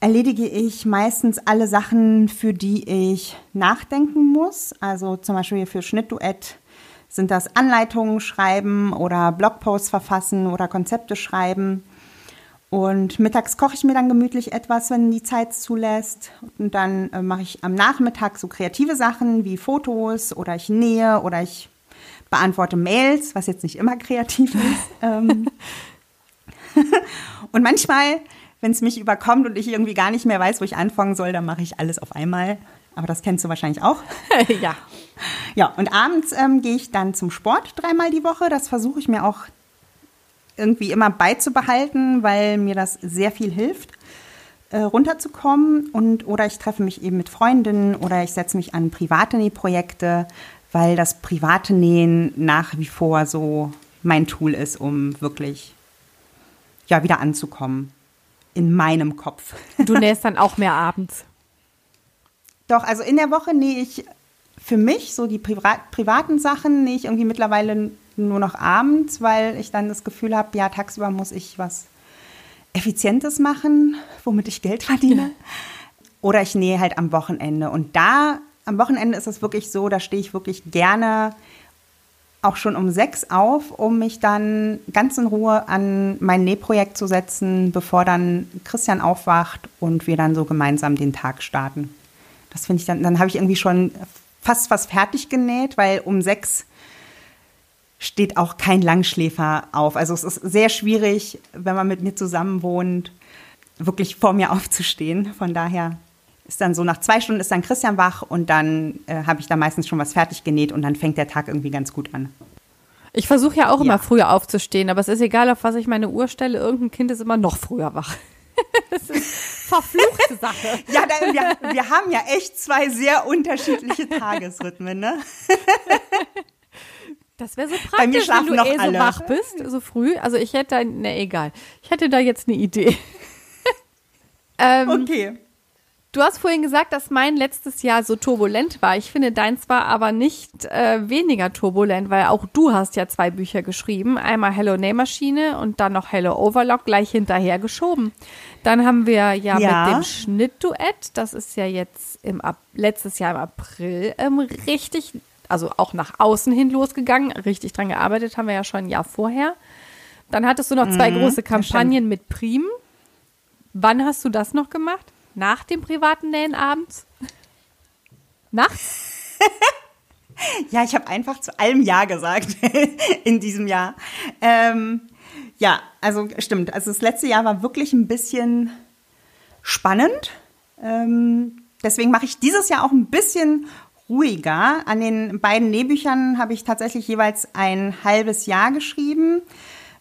erledige ich meistens alle Sachen, für die ich nachdenken muss. Also zum Beispiel für Schnittduett sind das Anleitungen schreiben oder Blogposts verfassen oder Konzepte schreiben. Und mittags koche ich mir dann gemütlich etwas, wenn die Zeit zulässt. Und dann äh, mache ich am Nachmittag so kreative Sachen wie Fotos oder ich nähe oder ich beantworte Mails, was jetzt nicht immer kreativ ist. ähm. und manchmal, wenn es mich überkommt und ich irgendwie gar nicht mehr weiß, wo ich anfangen soll, dann mache ich alles auf einmal. Aber das kennst du wahrscheinlich auch. ja. Ja, und abends ähm, gehe ich dann zum Sport dreimal die Woche. Das versuche ich mir auch irgendwie immer beizubehalten, weil mir das sehr viel hilft, äh, runterzukommen. Und, oder ich treffe mich eben mit Freundinnen oder ich setze mich an private Nähprojekte, weil das private Nähen nach wie vor so mein Tool ist, um wirklich ja, wieder anzukommen in meinem Kopf. Du nähst dann auch mehr abends. Doch, also in der Woche nähe ich für mich so die Priva privaten Sachen nähe ich irgendwie mittlerweile nur noch abends, weil ich dann das Gefühl habe, ja, tagsüber muss ich was Effizientes machen, womit ich Geld verdiene. Oder ich nähe halt am Wochenende. Und da, am Wochenende ist es wirklich so, da stehe ich wirklich gerne auch schon um sechs auf, um mich dann ganz in Ruhe an mein Nähprojekt zu setzen, bevor dann Christian aufwacht und wir dann so gemeinsam den Tag starten. Das finde ich dann, dann habe ich irgendwie schon fast was fertig genäht, weil um sechs steht auch kein Langschläfer auf. Also es ist sehr schwierig, wenn man mit mir zusammen wohnt, wirklich vor mir aufzustehen. Von daher ist dann so nach zwei Stunden ist dann Christian wach und dann äh, habe ich da meistens schon was fertig genäht und dann fängt der Tag irgendwie ganz gut an. Ich versuche ja auch ja. immer früher aufzustehen, aber es ist egal, auf was ich meine Uhr stelle, irgendein Kind ist immer noch früher wach. das ist verfluchte Sache. ja, da, wir, wir haben ja echt zwei sehr unterschiedliche Tagesrhythmen, ne? Das wäre so praktisch, wenn du eh so alle. wach bist, so früh. Also ich hätte da, ne, egal. Ich hätte da jetzt eine Idee. ähm, okay. Du hast vorhin gesagt, dass mein letztes Jahr so turbulent war. Ich finde, deins war aber nicht äh, weniger turbulent, weil auch du hast ja zwei Bücher geschrieben. Einmal Hello Nähmaschine und dann noch Hello Overlock gleich hinterher geschoben. Dann haben wir ja, ja. mit dem Schnittduett, das ist ja jetzt im Ab letztes Jahr im April ähm, richtig also auch nach außen hin losgegangen. Richtig dran gearbeitet haben wir ja schon ein Jahr vorher. Dann hattest du noch zwei mhm, große Kampagnen mit Prim. Wann hast du das noch gemacht? Nach dem privaten Nähen abends? Nachts? ja, ich habe einfach zu allem Ja gesagt in diesem Jahr. Ähm, ja, also stimmt. Also das letzte Jahr war wirklich ein bisschen spannend. Ähm, deswegen mache ich dieses Jahr auch ein bisschen ruhiger. An den beiden Nähbüchern habe ich tatsächlich jeweils ein halbes Jahr geschrieben.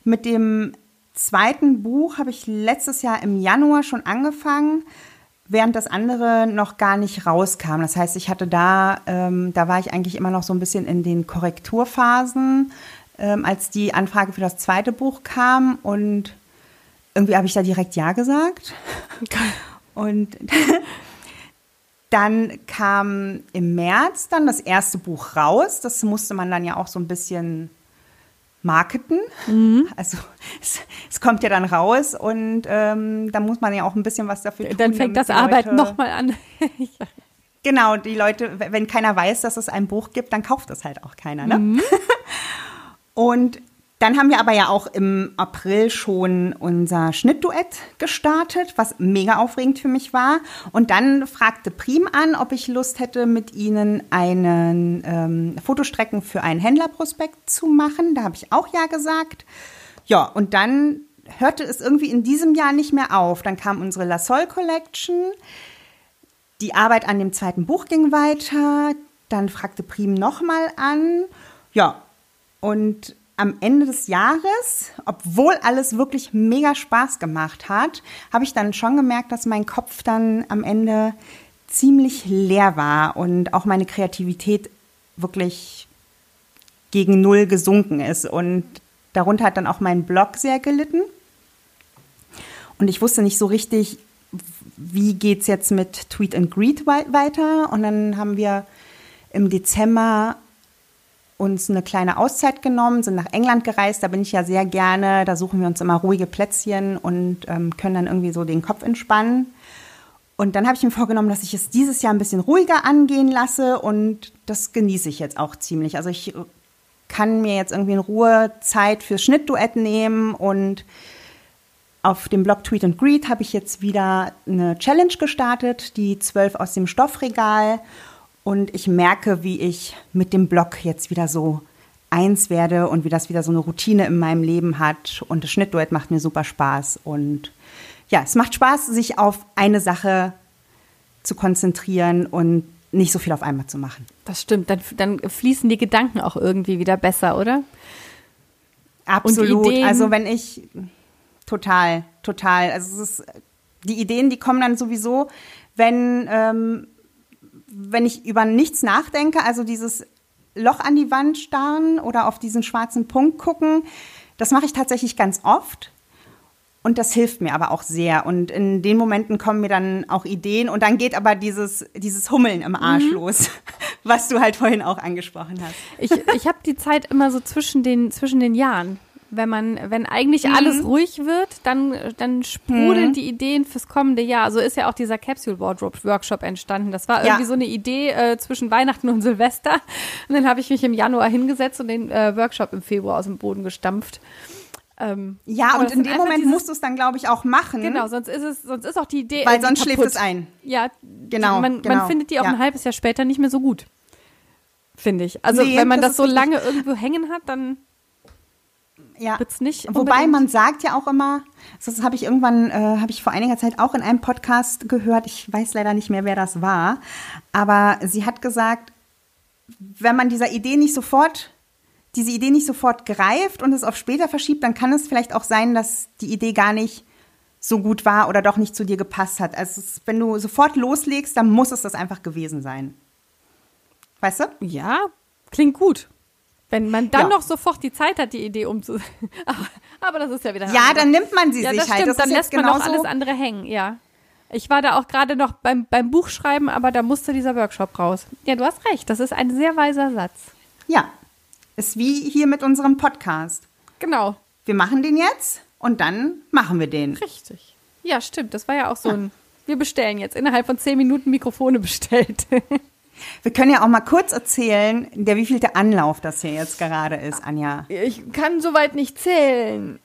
Mit dem zweiten Buch habe ich letztes Jahr im Januar schon angefangen, während das andere noch gar nicht rauskam. Das heißt, ich hatte da, ähm, da war ich eigentlich immer noch so ein bisschen in den Korrekturphasen, ähm, als die Anfrage für das zweite Buch kam und irgendwie habe ich da direkt Ja gesagt. Und dann kam im März dann das erste Buch raus. Das musste man dann ja auch so ein bisschen marketen. Mhm. Also es, es, kommt ja dann raus und ähm, da muss man ja auch ein bisschen was dafür tun. Dann fängt das Arbeiten nochmal an. genau, die Leute, wenn keiner weiß, dass es ein Buch gibt, dann kauft es halt auch keiner. Ne? Mhm. und dann haben wir aber ja auch im April schon unser Schnittduett gestartet, was mega aufregend für mich war. Und dann fragte Prim an, ob ich Lust hätte, mit ihnen einen ähm, Fotostrecken für einen Händlerprospekt zu machen. Da habe ich auch ja gesagt. Ja, und dann hörte es irgendwie in diesem Jahr nicht mehr auf. Dann kam unsere La Sol Collection. Die Arbeit an dem zweiten Buch ging weiter. Dann fragte Prim nochmal an. Ja, und am Ende des Jahres, obwohl alles wirklich mega Spaß gemacht hat, habe ich dann schon gemerkt, dass mein Kopf dann am Ende ziemlich leer war und auch meine Kreativität wirklich gegen Null gesunken ist. Und darunter hat dann auch mein Blog sehr gelitten. Und ich wusste nicht so richtig, wie geht es jetzt mit Tweet and Greet weiter. Und dann haben wir im Dezember uns eine kleine Auszeit genommen, sind nach England gereist. Da bin ich ja sehr gerne. Da suchen wir uns immer ruhige Plätzchen und ähm, können dann irgendwie so den Kopf entspannen. Und dann habe ich mir vorgenommen, dass ich es dieses Jahr ein bisschen ruhiger angehen lasse und das genieße ich jetzt auch ziemlich. Also ich kann mir jetzt irgendwie in Ruhe Zeit fürs Schnittduett nehmen und auf dem Blog Tweet and Greet habe ich jetzt wieder eine Challenge gestartet, die zwölf aus dem Stoffregal. Und ich merke, wie ich mit dem Blog jetzt wieder so eins werde und wie das wieder so eine Routine in meinem Leben hat. Und das Schnittduett macht mir super Spaß. Und ja, es macht Spaß, sich auf eine Sache zu konzentrieren und nicht so viel auf einmal zu machen. Das stimmt. Dann, dann fließen die Gedanken auch irgendwie wieder besser, oder? Absolut. Also wenn ich total, total. Also es ist, die Ideen, die kommen dann sowieso, wenn ähm, wenn ich über nichts nachdenke, also dieses Loch an die Wand starren oder auf diesen schwarzen Punkt gucken, das mache ich tatsächlich ganz oft. Und das hilft mir aber auch sehr. Und in den Momenten kommen mir dann auch Ideen und dann geht aber dieses, dieses Hummeln im Arsch mhm. los, was du halt vorhin auch angesprochen hast. Ich, ich habe die Zeit immer so zwischen den, zwischen den Jahren wenn man, wenn eigentlich mhm. alles ruhig wird, dann, dann sprudeln mhm. die Ideen fürs kommende Jahr. So ist ja auch dieser Capsule Wardrobe Workshop entstanden. Das war irgendwie ja. so eine Idee äh, zwischen Weihnachten und Silvester. Und dann habe ich mich im Januar hingesetzt und den äh, Workshop im Februar aus dem Boden gestampft. Ähm, ja, und in dem Moment dieses, musst du es dann, glaube ich, auch machen. Genau, sonst ist es, sonst ist auch die Idee. Weil sonst schläft es ein. Ja, genau. Man, genau. man findet die auch ja. ein halbes Jahr später nicht mehr so gut. Finde ich. Also, nee, wenn man das, das so lange irgendwo hängen hat, dann ja. wird's nicht. Wobei man sagt ja auch immer, das habe ich irgendwann, äh, habe ich vor einiger Zeit auch in einem Podcast gehört, ich weiß leider nicht mehr, wer das war, aber sie hat gesagt, wenn man dieser Idee nicht sofort, diese Idee nicht sofort greift und es auf später verschiebt, dann kann es vielleicht auch sein, dass die Idee gar nicht so gut war oder doch nicht zu dir gepasst hat. Also wenn du sofort loslegst, dann muss es das einfach gewesen sein. Weißt du? Ja, klingt gut. Wenn man dann ja. noch sofort die Zeit hat, die Idee umzusetzen. aber, aber, das ist ja wieder. Ja, dann nimmt man sie ja, sich das halt. Stimmt. Das dann lässt man auch alles andere hängen, ja. Ich war da auch gerade noch beim, beim Buchschreiben, aber da musste dieser Workshop raus. Ja, du hast recht. Das ist ein sehr weiser Satz. Ja. Ist wie hier mit unserem Podcast. Genau. Wir machen den jetzt und dann machen wir den. Richtig. Ja, stimmt. Das war ja auch so ein. Wir bestellen jetzt. Innerhalb von zehn Minuten Mikrofone bestellt. Wir können ja auch mal kurz erzählen, der wievielte Anlauf das hier jetzt gerade ist, Anja. Ich kann soweit nicht zählen.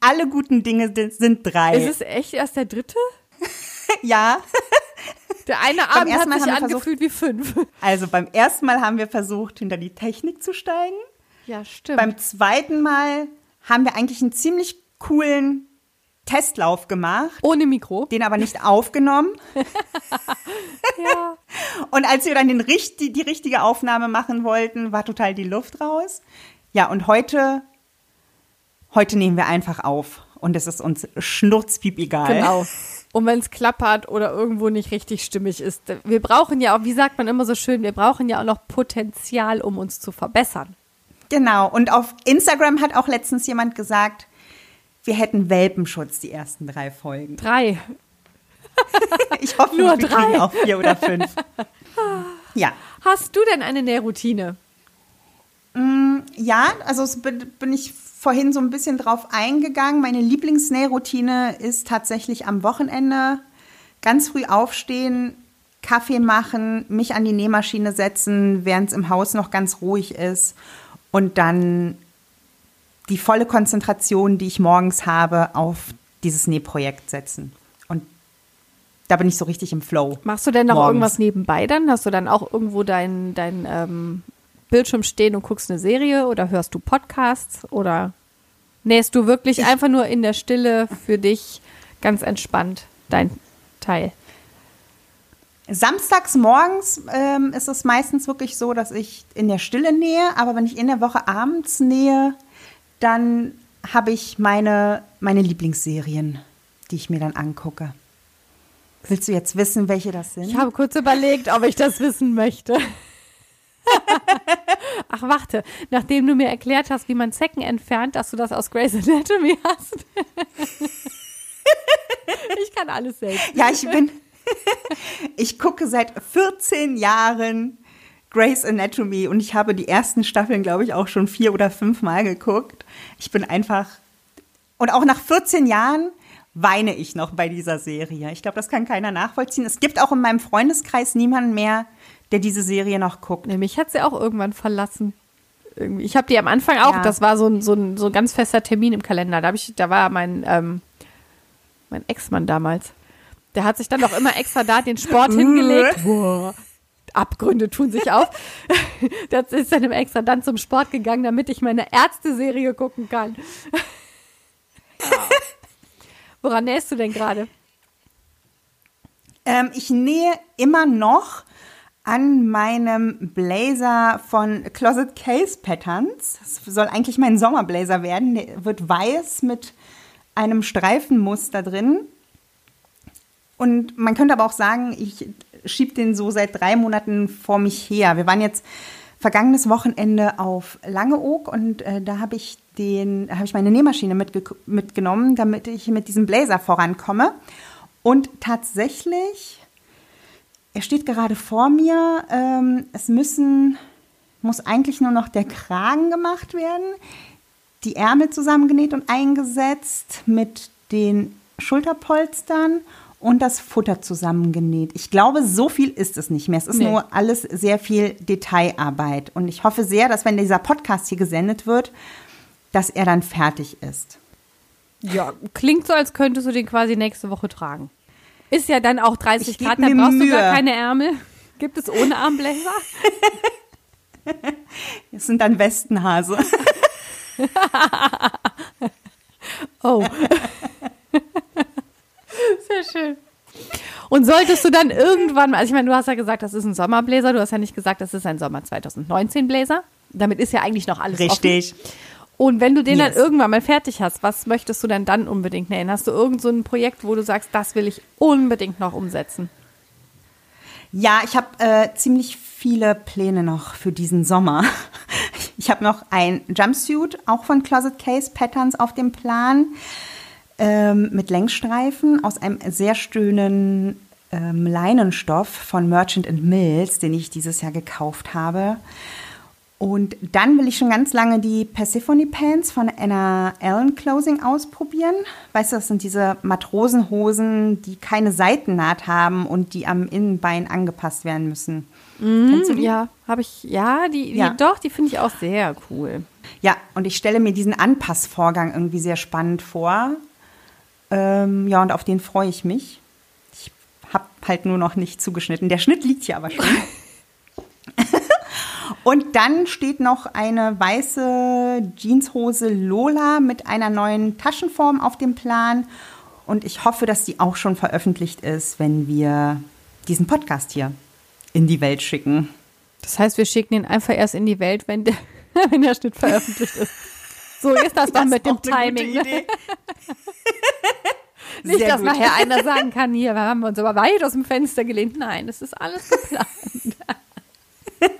Alle guten Dinge sind drei. Ist es echt erst der dritte? ja. Der eine Abend hat sich angefühlt versucht, wie fünf. Also beim ersten Mal haben wir versucht, hinter die Technik zu steigen. Ja, stimmt. Beim zweiten Mal haben wir eigentlich einen ziemlich coolen Testlauf gemacht. Ohne Mikro. Den aber nicht aufgenommen. ja. Und als wir dann den, die, die richtige Aufnahme machen wollten, war total die Luft raus. Ja, und heute, heute nehmen wir einfach auf. Und es ist uns schnurzpiep egal. Genau. Und wenn es klappert oder irgendwo nicht richtig stimmig ist. Wir brauchen ja auch, wie sagt man immer so schön, wir brauchen ja auch noch Potenzial, um uns zu verbessern. Genau. Und auf Instagram hat auch letztens jemand gesagt, wir hätten Welpenschutz die ersten drei Folgen. Drei. ich hoffe, nur wir drei. auch vier oder fünf. ja. Hast du denn eine Nährroutine? Mm, ja, also bin ich vorhin so ein bisschen drauf eingegangen. Meine Lieblingsnähroutine ist tatsächlich am Wochenende ganz früh aufstehen, Kaffee machen, mich an die Nähmaschine setzen, während es im Haus noch ganz ruhig ist und dann die volle Konzentration, die ich morgens habe, auf dieses Nähprojekt setzen. Und da bin ich so richtig im Flow. Machst du denn noch morgens. irgendwas nebenbei dann? Hast du dann auch irgendwo dein, dein ähm, Bildschirm stehen und guckst eine Serie oder hörst du Podcasts oder nähst du wirklich ich einfach nur in der Stille für dich ganz entspannt dein Teil? Samstags morgens ähm, ist es meistens wirklich so, dass ich in der Stille nähe, aber wenn ich in der Woche abends nähe, dann habe ich meine, meine Lieblingsserien, die ich mir dann angucke. Willst du jetzt wissen, welche das sind? Ich habe kurz überlegt, ob ich das wissen möchte. Ach, warte, nachdem du mir erklärt hast, wie man Zecken entfernt, dass du das aus Grey's Anatomy hast. ich kann alles selbst. Ja, ich bin. ich gucke seit 14 Jahren Grey's Anatomy und ich habe die ersten Staffeln, glaube ich, auch schon vier oder fünf Mal geguckt. Ich bin einfach. Und auch nach 14 Jahren weine ich noch bei dieser Serie. Ich glaube, das kann keiner nachvollziehen. Es gibt auch in meinem Freundeskreis niemanden mehr, der diese Serie noch guckt. Nee, mich hat sie auch irgendwann verlassen. Irgendwie. Ich habe die am Anfang auch, ja. das war so ein, so, ein, so ein ganz fester Termin im Kalender. Da, ich, da war mein, ähm, mein Ex-Mann damals. Der hat sich dann doch immer extra da den Sport hingelegt. Boah. Abgründe tun sich auf. Der ist dann extra dann zum Sport gegangen, damit ich meine Ärzte-Serie gucken kann. Woran nähst du denn gerade? Ähm, ich nähe immer noch an meinem Blazer von Closet Case Patterns. Das soll eigentlich mein Sommerblazer werden. Der wird weiß mit einem Streifenmuster drin. Und man könnte aber auch sagen, ich schiebe den so seit drei Monaten vor mich her. Wir waren jetzt vergangenes Wochenende auf Langeoog und äh, da habe ich den, habe ich meine Nähmaschine mitge mitgenommen, damit ich mit diesem Blazer vorankomme. Und tatsächlich, er steht gerade vor mir. Ähm, es müssen, muss eigentlich nur noch der Kragen gemacht werden, die Ärmel zusammengenäht und eingesetzt mit den Schulterpolstern und das Futter zusammengenäht. Ich glaube, so viel ist es nicht mehr. Es ist nee. nur alles sehr viel Detailarbeit. Und ich hoffe sehr, dass wenn dieser Podcast hier gesendet wird, dass er dann fertig ist. Ja, klingt so, als könntest du den quasi nächste Woche tragen. Ist ja dann auch 30 ich Grad, dann brauchst Mühe. du gar keine Ärmel. Gibt es ohne Armbläser? Das sind dann Westenhase. oh. Sehr schön. Und solltest du dann irgendwann, also ich meine, du hast ja gesagt, das ist ein Sommerbläser, du hast ja nicht gesagt, das ist ein Sommer 2019 Bläser. Damit ist ja eigentlich noch alles Richtig. Offen. Und wenn du den yes. dann irgendwann mal fertig hast, was möchtest du denn dann unbedingt nähen? Hast du irgend so ein Projekt, wo du sagst, das will ich unbedingt noch umsetzen? Ja, ich habe äh, ziemlich viele Pläne noch für diesen Sommer. Ich habe noch ein Jumpsuit, auch von Closet Case Patterns auf dem Plan ähm, mit Längsstreifen aus einem sehr schönen ähm, Leinenstoff von Merchant Mills, den ich dieses Jahr gekauft habe. Und dann will ich schon ganz lange die Persephone Pants von Anna Allen Closing ausprobieren. Weißt du, das sind diese Matrosenhosen, die keine Seitennaht haben und die am Innenbein angepasst werden müssen. Mhm, Kennst du die? Ja, habe ich, ja, die, die ja. doch, die finde ich auch sehr cool. Ja, und ich stelle mir diesen Anpassvorgang irgendwie sehr spannend vor. Ähm, ja, und auf den freue ich mich. Ich habe halt nur noch nicht zugeschnitten. Der Schnitt liegt hier aber schon. und dann steht noch eine weiße Jeanshose Lola mit einer neuen Taschenform auf dem Plan. Und ich hoffe, dass die auch schon veröffentlicht ist, wenn wir diesen Podcast hier in die Welt schicken. Das heißt, wir schicken ihn einfach erst in die Welt, wenn der, wenn der Schnitt veröffentlicht ist. So ist das dann mit dem Timing. Ne? Nicht, Sehr dass gut. nachher einer sagen kann, hier, wir haben uns aber weit aus dem Fenster gelehnt. Nein, es ist alles geplant.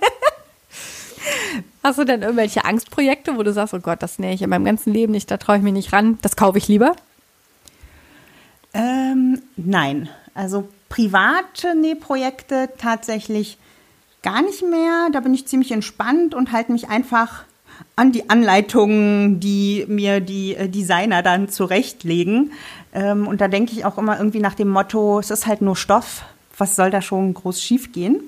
Hast du denn irgendwelche Angstprojekte, wo du sagst, oh Gott, das nähe ich in meinem ganzen Leben nicht, da traue ich mich nicht ran, das kaufe ich lieber? Ähm, nein, also private Nähprojekte tatsächlich gar nicht mehr. Da bin ich ziemlich entspannt und halte mich einfach an die Anleitungen, die mir die äh, Designer dann zurechtlegen. Ähm, und da denke ich auch immer irgendwie nach dem Motto, es ist halt nur Stoff, was soll da schon groß schief gehen?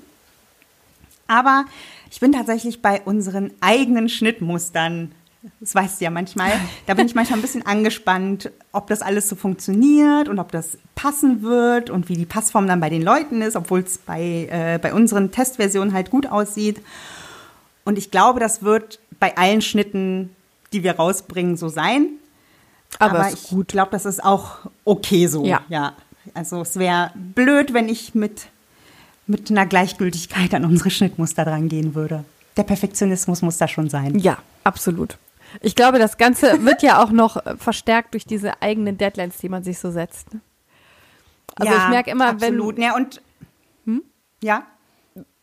Aber ich bin tatsächlich bei unseren eigenen Schnittmustern, das weißt du ja manchmal, da bin ich manchmal ein bisschen angespannt, ob das alles so funktioniert und ob das passen wird und wie die Passform dann bei den Leuten ist, obwohl es bei, äh, bei unseren Testversionen halt gut aussieht. Und ich glaube, das wird bei allen Schnitten, die wir rausbringen, so sein. Aber, Aber ich glaube, das ist auch okay so. Ja. ja. Also es wäre blöd, wenn ich mit mit einer Gleichgültigkeit an unsere Schnittmuster dran gehen würde. Der Perfektionismus muss da schon sein. Ja, absolut. Ich glaube, das Ganze wird ja auch noch verstärkt durch diese eigenen Deadlines, die man sich so setzt. Ne? Also ja, ich merke immer, absolut. wenn. Ja, und hm? ja.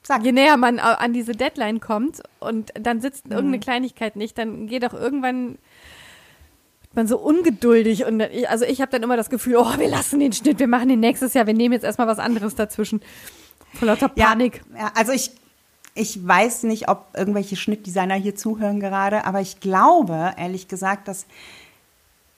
Sag. Je näher man an diese Deadline kommt und dann sitzt mhm. irgendeine Kleinigkeit nicht, dann geht auch irgendwann man so ungeduldig und ich, also ich habe dann immer das Gefühl, oh, wir lassen den Schnitt, wir machen den nächstes Jahr, wir nehmen jetzt erstmal was anderes dazwischen. Vor lauter Panik. Ja, ja, also ich ich weiß nicht, ob irgendwelche Schnittdesigner hier zuhören gerade, aber ich glaube, ehrlich gesagt, dass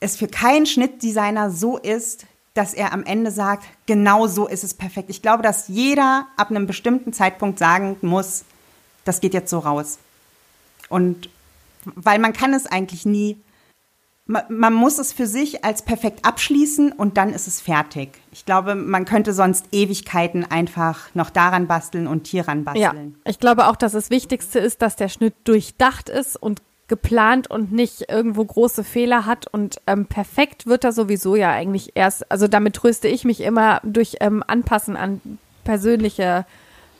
es für keinen Schnittdesigner so ist, dass er am Ende sagt, genau so ist es perfekt. Ich glaube, dass jeder ab einem bestimmten Zeitpunkt sagen muss, das geht jetzt so raus. Und weil man kann es eigentlich nie man muss es für sich als perfekt abschließen und dann ist es fertig. Ich glaube, man könnte sonst Ewigkeiten einfach noch daran basteln und hieran basteln. Ja, ich glaube auch, dass das Wichtigste ist, dass der Schnitt durchdacht ist und geplant und nicht irgendwo große Fehler hat und ähm, perfekt wird er sowieso ja eigentlich erst, also damit tröste ich mich immer durch ähm, Anpassen an persönliche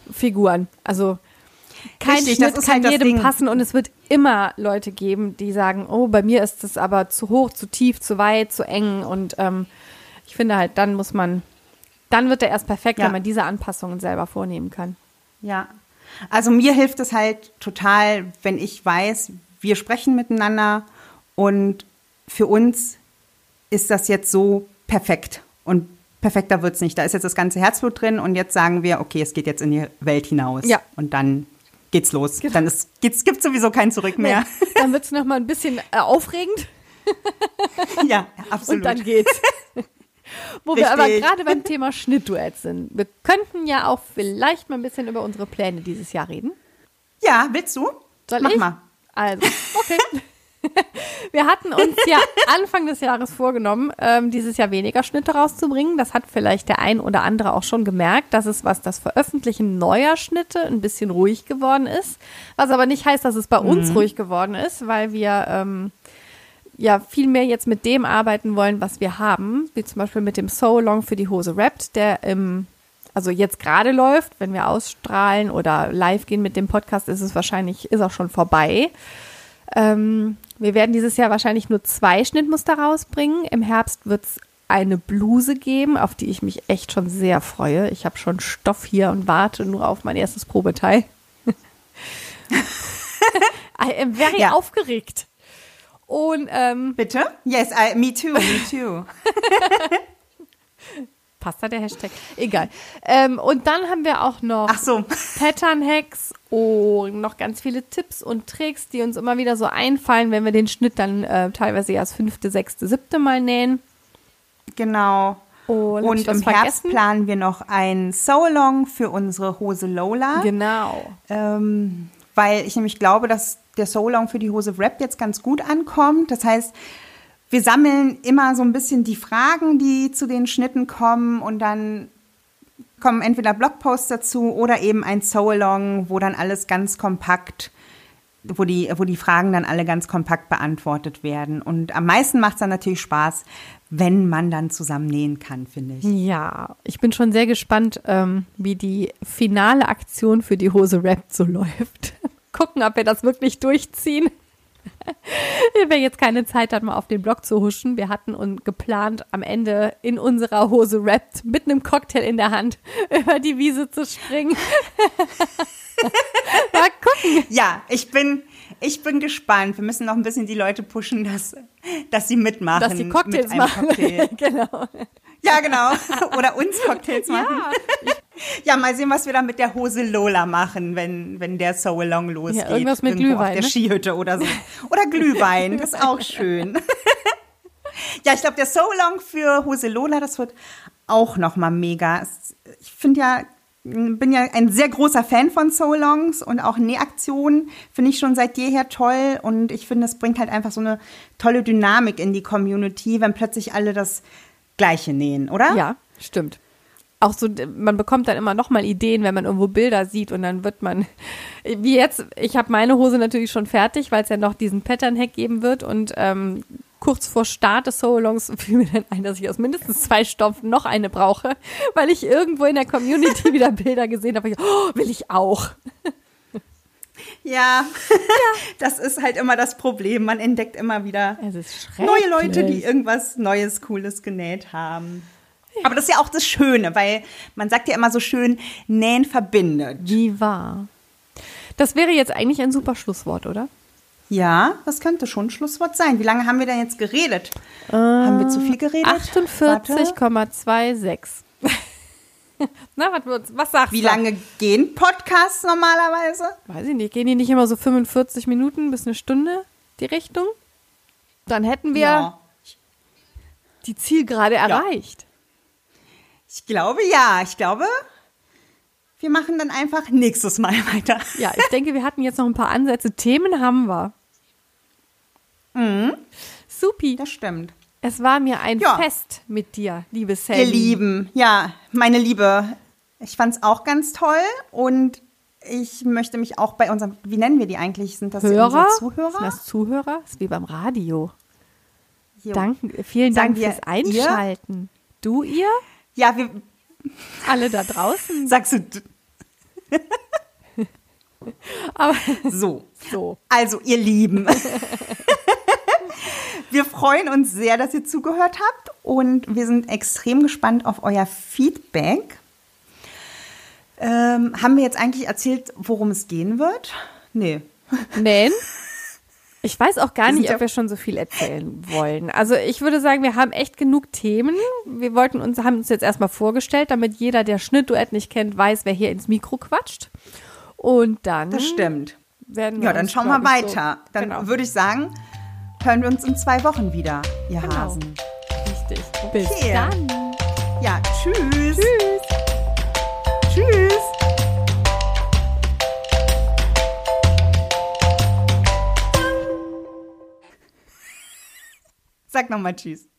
Figuren. Also kein Richtig, Schnitt das kann halt jedem Ding. passen und es wird immer Leute geben, die sagen, oh, bei mir ist es aber zu hoch, zu tief, zu weit, zu eng und ähm, ich finde halt, dann muss man, dann wird er erst perfekt, ja. wenn man diese Anpassungen selber vornehmen kann. Ja, also mir hilft es halt total, wenn ich weiß, wir sprechen miteinander und für uns ist das jetzt so perfekt und perfekter wird es nicht. Da ist jetzt das ganze Herzblut drin und jetzt sagen wir, okay, es geht jetzt in die Welt hinaus. Ja. Und dann geht's los. Genau. Dann ist, geht's, gibt's sowieso kein Zurück mehr. Nee, dann wird's noch mal ein bisschen äh, aufregend. ja, absolut. Und dann geht's. Wo Richtig. wir aber gerade beim Thema Schnittduett sind. Wir könnten ja auch vielleicht mal ein bisschen über unsere Pläne dieses Jahr reden. Ja, willst du? Soll Mach ich? mal. Also, okay. Wir hatten uns ja Anfang des Jahres vorgenommen, ähm, dieses Jahr weniger Schnitte rauszubringen. Das hat vielleicht der ein oder andere auch schon gemerkt, dass es, was das Veröffentlichen neuer Schnitte ein bisschen ruhig geworden ist. Was aber nicht heißt, dass es bei mhm. uns ruhig geworden ist, weil wir ähm, ja viel mehr jetzt mit dem arbeiten wollen, was wir haben. Wie zum Beispiel mit dem So Long für die Hose Wrapped, der im also jetzt gerade läuft, wenn wir ausstrahlen oder live gehen mit dem Podcast, ist es wahrscheinlich, ist auch schon vorbei. Ähm, wir werden dieses Jahr wahrscheinlich nur zwei Schnittmuster rausbringen. Im Herbst wird es eine Bluse geben, auf die ich mich echt schon sehr freue. Ich habe schon Stoff hier und warte nur auf mein erstes Probeteil. I am very ja. aufgeregt. Und ähm, bitte? Yes, I, me too, me too. Passt da der Hashtag? Egal. Ähm, und dann haben wir auch noch Ach so. Pattern Hacks und noch ganz viele Tipps und Tricks, die uns immer wieder so einfallen, wenn wir den Schnitt dann äh, teilweise erst fünfte, sechste, siebte Mal nähen. Genau. Und, und im Herbst planen wir noch ein So-Long für unsere Hose Lola. Genau. Ähm, weil ich nämlich glaube, dass der So-Long für die Hose Wrap jetzt ganz gut ankommt. Das heißt, wir sammeln immer so ein bisschen die Fragen, die zu den Schnitten kommen und dann kommen entweder Blogposts dazu oder eben ein So-Along, wo dann alles ganz kompakt, wo die, wo die Fragen dann alle ganz kompakt beantwortet werden. Und am meisten macht es dann natürlich Spaß, wenn man dann zusammen nähen kann, finde ich. Ja, ich bin schon sehr gespannt, ähm, wie die finale Aktion für die Hose Rap so läuft. Gucken, ob wir das wirklich durchziehen. Wer jetzt keine Zeit hat, mal auf den Blog zu huschen, wir hatten und geplant, am Ende in unserer Hose rappt, mit einem Cocktail in der Hand, über die Wiese zu springen. mal gucken. Ja, ich bin, ich bin gespannt. Wir müssen noch ein bisschen die Leute pushen, dass, dass sie mitmachen. Dass sie Cocktails machen. Cocktail. genau. Ja, genau. Oder uns Cocktails machen. Ja, ja, mal sehen, was wir dann mit der Hose Lola machen, wenn, wenn der So Along losgeht. Ja, irgendwas mit Glühwein. Auf der ne? Skihütte oder so. Oder Glühwein, das ist auch schön. ja, ich glaube, der So Along für Hose Lola, das wird auch nochmal mega. Ich finde ja, bin ja ein sehr großer Fan von So Longs und auch Nähaktionen finde ich schon seit jeher toll und ich finde, es bringt halt einfach so eine tolle Dynamik in die Community, wenn plötzlich alle das Gleiche nähen, oder? Ja, stimmt auch so, man bekommt dann immer noch mal Ideen, wenn man irgendwo Bilder sieht und dann wird man, wie jetzt, ich habe meine Hose natürlich schon fertig, weil es ja noch diesen Pattern-Hack geben wird und ähm, kurz vor Start des Solo-Longs fiel mir dann ein, dass ich aus mindestens zwei Stoffen noch eine brauche, weil ich irgendwo in der Community wieder Bilder gesehen habe. Ich, oh, will ich auch. Ja, das ist halt immer das Problem. Man entdeckt immer wieder neue Leute, die irgendwas Neues, Cooles genäht haben. Aber das ist ja auch das Schöne, weil man sagt ja immer so schön, Nähen verbindet. Wie wahr. Das wäre jetzt eigentlich ein super Schlusswort, oder? Ja, das könnte schon ein Schlusswort sein. Wie lange haben wir denn jetzt geredet? haben wir zu viel geredet? Warte. 48,26. Na, was, was sagst Wie du? lange gehen Podcasts normalerweise? Weiß ich nicht. Gehen die nicht immer so 45 Minuten bis eine Stunde die Richtung? Dann hätten wir Ja. die Zielgerade erreicht. Ich glaube ja. Ich glaube, wir machen dann einfach nächstes Mal weiter. Ja, ich denke, wir hatten jetzt noch ein paar Ansätze. Themen haben wir. Supi. Das stimmt. Es war mir ein Ja. Fest mit dir, liebe Sally. Ihr Lieben, ja, meine Liebe, ich fand es auch ganz toll und ich möchte mich auch bei unseren, wie nennen wir die eigentlich? Sind das Hörer? unsere Sind Zuhörer? das Zuhörer? Das ist wie beim Radio. Jo. Danke, vielen Sagen Dank fürs Einschalten. Du, ihr? Ja, wir, Alle da draußen? sagst du, Aber so. so. Also, ihr Lieben. wir freuen uns sehr, dass ihr zugehört habt und wir sind extrem gespannt auf euer Feedback. Ähm, haben wir jetzt eigentlich erzählt, worum es gehen wird? Nee. Nähen? Ich weiß auch gar nicht, ob wir schon so viel erzählen wollen. Also ich würde sagen, wir haben echt genug Themen. Wir wollten uns, haben uns jetzt erstmal vorgestellt, damit jeder, der Schnittduett nicht kennt, weiß, wer hier ins Mikro quatscht. Und dann Das stimmt. werden wir Ja, dann schauen wir ich, so- weiter. Dann genau. würde ich sagen, hören wir uns in zwei Wochen wieder, ihr Genau. Hasen. Richtig. Bis Okay. dann. Ja, tschüss. Tschüss. Tschüss. Sag nochmal Tschüss.